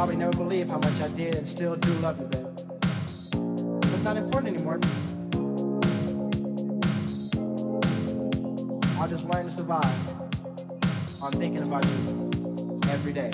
probably never believe how much I did and still do love you, baby. But it's not important anymore. I'll just learn to survive on thinking about you every day.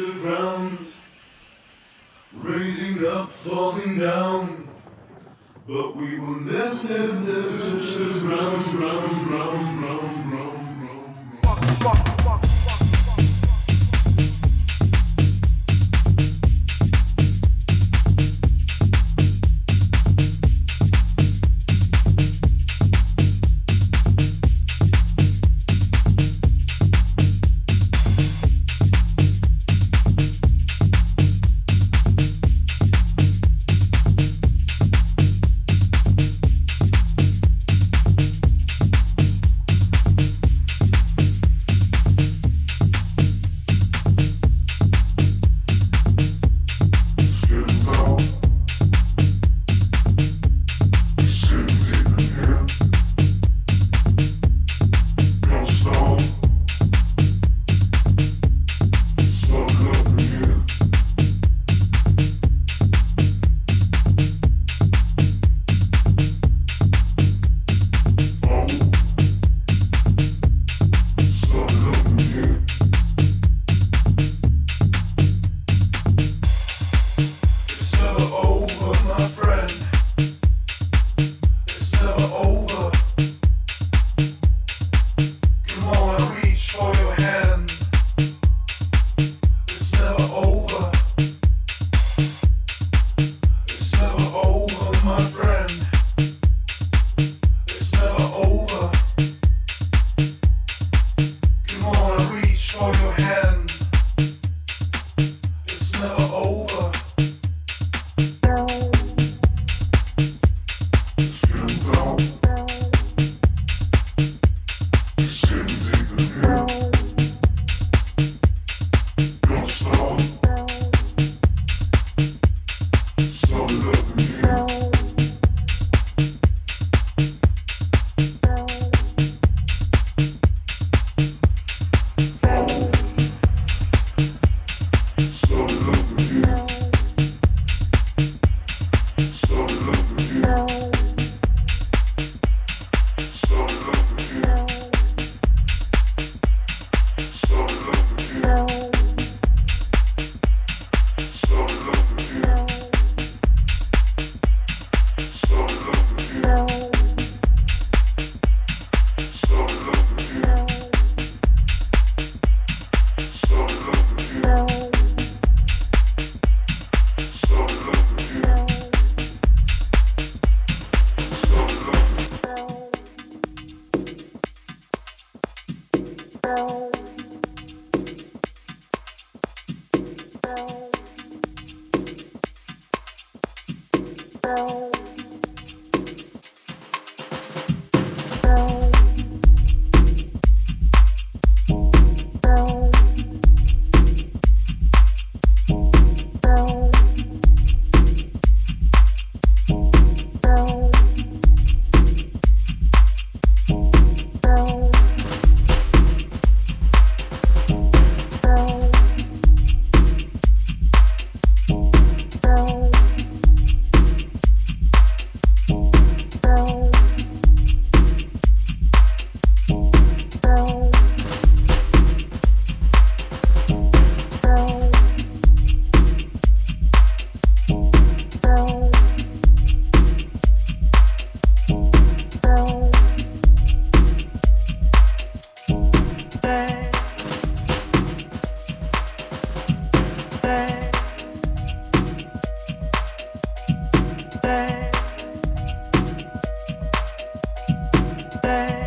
Ground, raising up, falling down. But we will never, never, never touch the ground, ground, ground, ground, It's the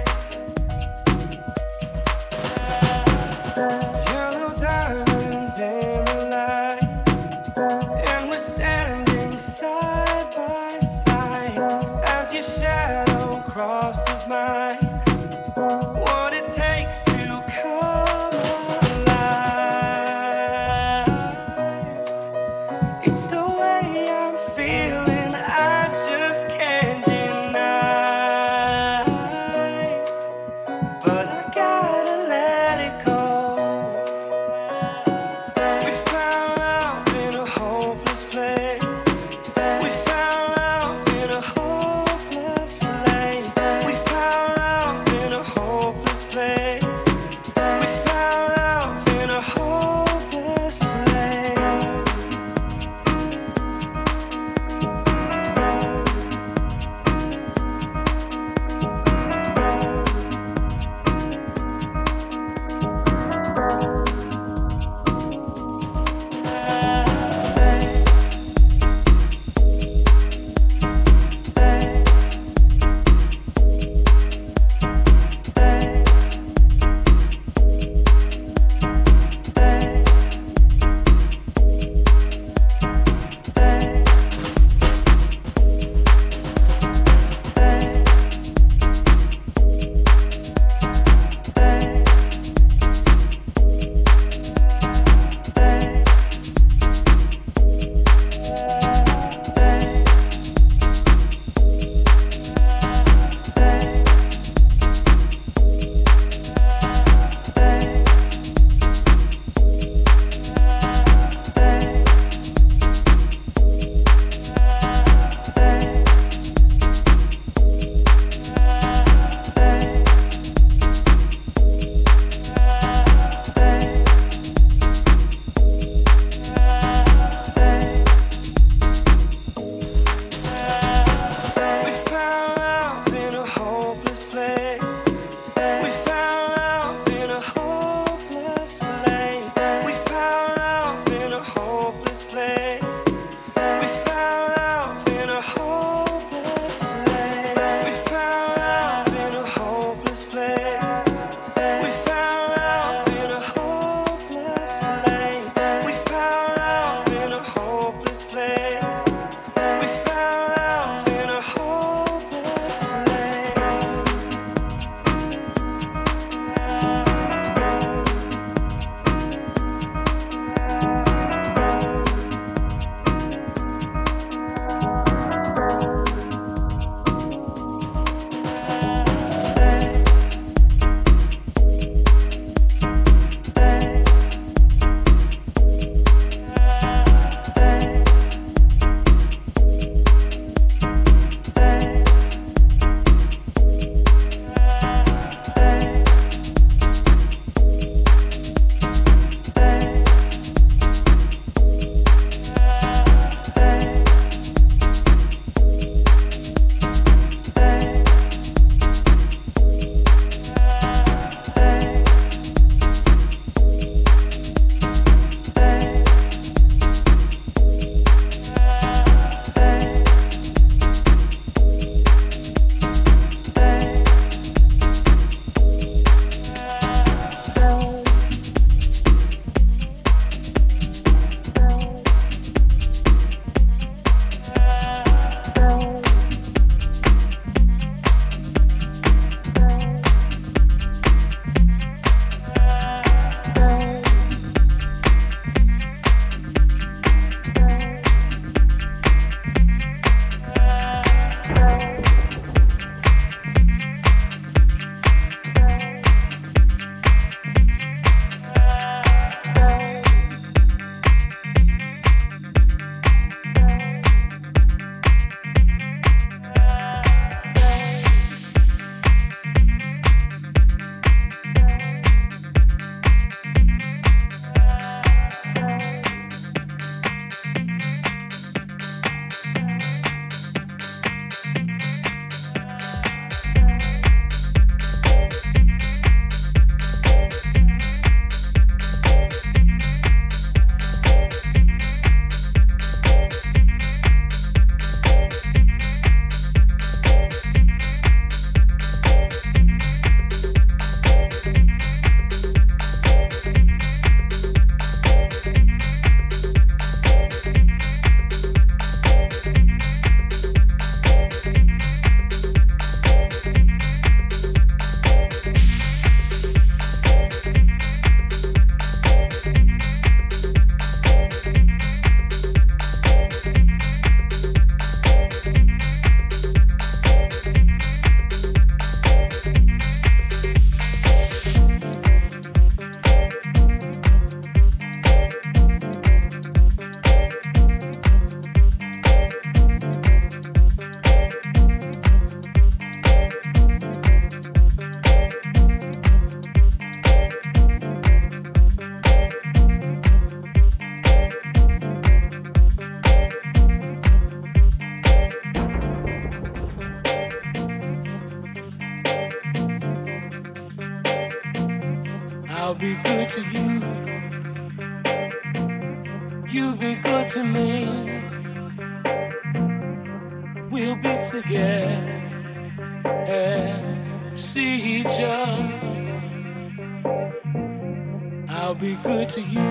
I'll be good to you.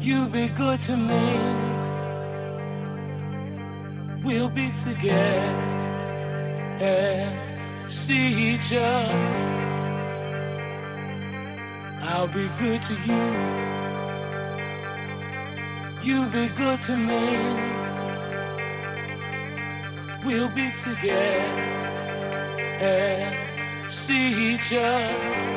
You be good to me. We'll be together and see each other. I'll be good to you. You be good to me. We'll be together and see each other.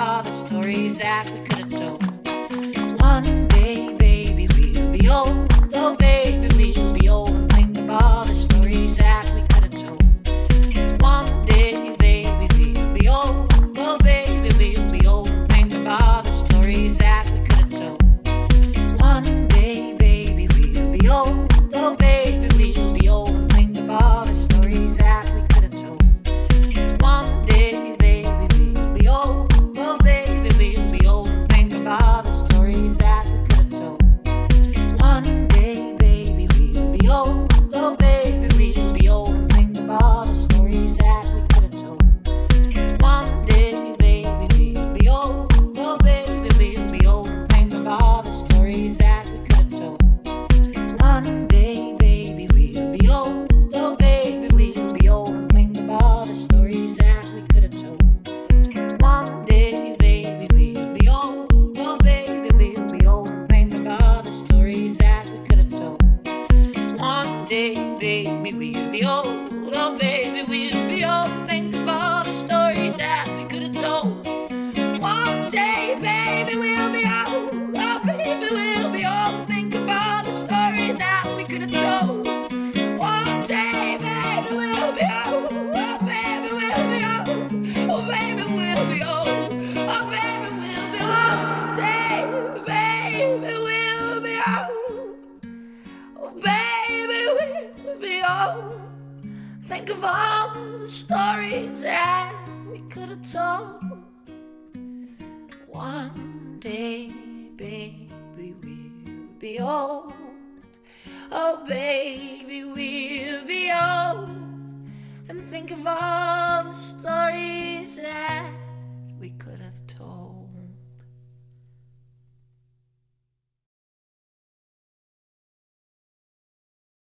All the stories that we could